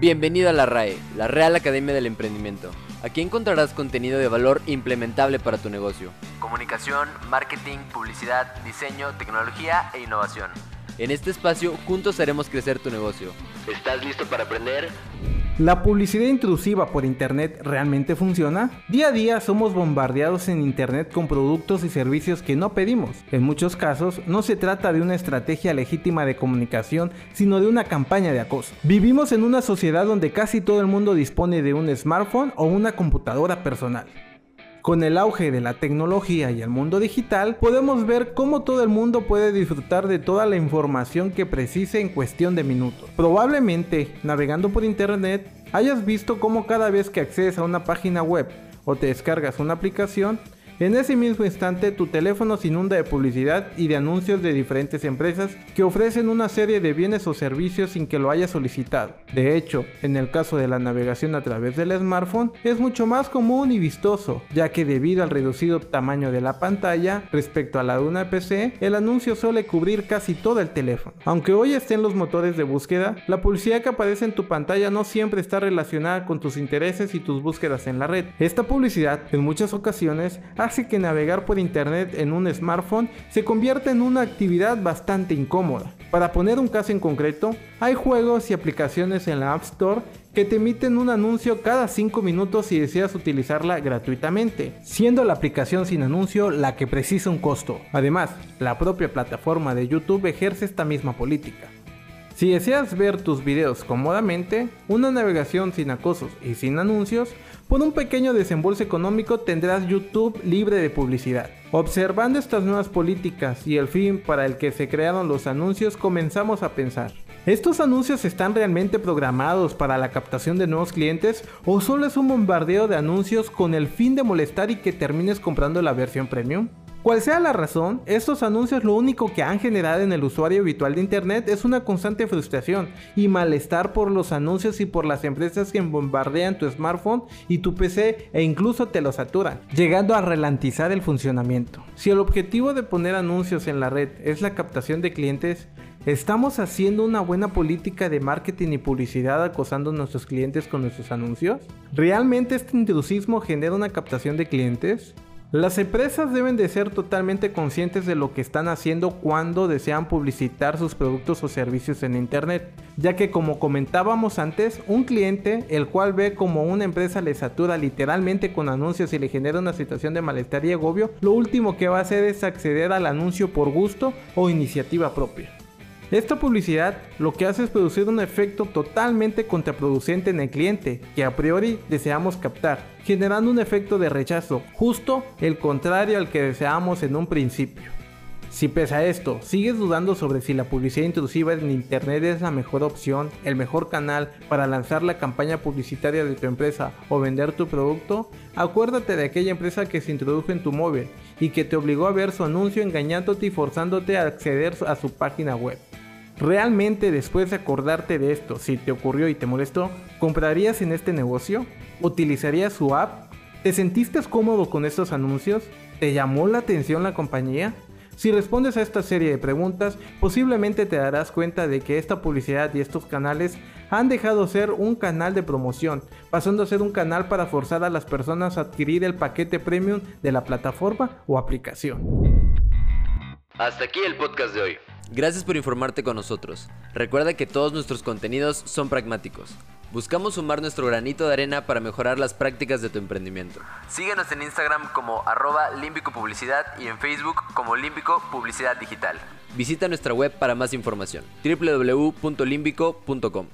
Bienvenido a la RAE, la Real Academia del Emprendimiento. Aquí encontrarás contenido de valor implementable para tu negocio. Comunicación, marketing, publicidad, diseño, tecnología e innovación. En este espacio juntos haremos crecer tu negocio. ¿Estás listo para aprender? ¿La publicidad intrusiva por Internet realmente funciona? Día a día somos bombardeados en Internet con productos y servicios que no pedimos. En muchos casos no se trata de una estrategia legítima de comunicación, sino de una campaña de acoso. Vivimos en una sociedad donde casi todo el mundo dispone de un smartphone o una computadora personal. Con el auge de la tecnología y el mundo digital, podemos ver cómo todo el mundo puede disfrutar de toda la información que precise en cuestión de minutos. Probablemente, navegando por internet, hayas visto cómo cada vez que accedes a una página web o te descargas una aplicación, en ese mismo instante tu teléfono se inunda de publicidad y de anuncios de diferentes empresas que ofrecen una serie de bienes o servicios sin que lo hayas solicitado. De hecho, en el caso de la navegación a través del smartphone es mucho más común y vistoso, ya que debido al reducido tamaño de la pantalla respecto a la de una PC, el anuncio suele cubrir casi todo el teléfono. Aunque hoy estén los motores de búsqueda, la publicidad que aparece en tu pantalla no siempre está relacionada con tus intereses y tus búsquedas en la red. Esta publicidad en muchas ocasiones hace que navegar por internet en un smartphone se convierta en una actividad bastante incómoda. Para poner un caso en concreto, hay juegos y aplicaciones en la App Store que te emiten un anuncio cada 5 minutos si deseas utilizarla gratuitamente, siendo la aplicación sin anuncio la que precisa un costo. Además, la propia plataforma de YouTube ejerce esta misma política. Si deseas ver tus videos cómodamente, una navegación sin acosos y sin anuncios, por un pequeño desembolso económico tendrás YouTube libre de publicidad. Observando estas nuevas políticas y el fin para el que se crearon los anuncios, comenzamos a pensar. ¿Estos anuncios están realmente programados para la captación de nuevos clientes o solo es un bombardeo de anuncios con el fin de molestar y que termines comprando la versión premium? Cual sea la razón, estos anuncios lo único que han generado en el usuario habitual de Internet es una constante frustración y malestar por los anuncios y por las empresas que bombardean tu smartphone y tu PC e incluso te lo saturan, llegando a ralentizar el funcionamiento. Si el objetivo de poner anuncios en la red es la captación de clientes, ¿Estamos haciendo una buena política de marketing y publicidad acosando a nuestros clientes con nuestros anuncios? ¿Realmente este intrusismo genera una captación de clientes? Las empresas deben de ser totalmente conscientes de lo que están haciendo cuando desean publicitar sus productos o servicios en Internet, ya que como comentábamos antes, un cliente el cual ve como una empresa le satura literalmente con anuncios y le genera una situación de malestar y agobio, lo último que va a hacer es acceder al anuncio por gusto o iniciativa propia. Esta publicidad lo que hace es producir un efecto totalmente contraproducente en el cliente que a priori deseamos captar, generando un efecto de rechazo, justo el contrario al que deseamos en un principio. Si pese a esto sigues dudando sobre si la publicidad intrusiva en Internet es la mejor opción, el mejor canal para lanzar la campaña publicitaria de tu empresa o vender tu producto, acuérdate de aquella empresa que se introdujo en tu móvil y que te obligó a ver su anuncio engañándote y forzándote a acceder a su página web. ¿Realmente después de acordarte de esto, si te ocurrió y te molestó, comprarías en este negocio? ¿Utilizarías su app? ¿Te sentiste cómodo con estos anuncios? ¿Te llamó la atención la compañía? Si respondes a esta serie de preguntas, posiblemente te darás cuenta de que esta publicidad y estos canales han dejado ser un canal de promoción, pasando a ser un canal para forzar a las personas a adquirir el paquete premium de la plataforma o aplicación. Hasta aquí el podcast de hoy. Gracias por informarte con nosotros. Recuerda que todos nuestros contenidos son pragmáticos. Buscamos sumar nuestro granito de arena para mejorar las prácticas de tu emprendimiento. Síguenos en Instagram como arroba límbico publicidad y en Facebook como límbico publicidad digital. Visita nuestra web para más información www.limbico.com.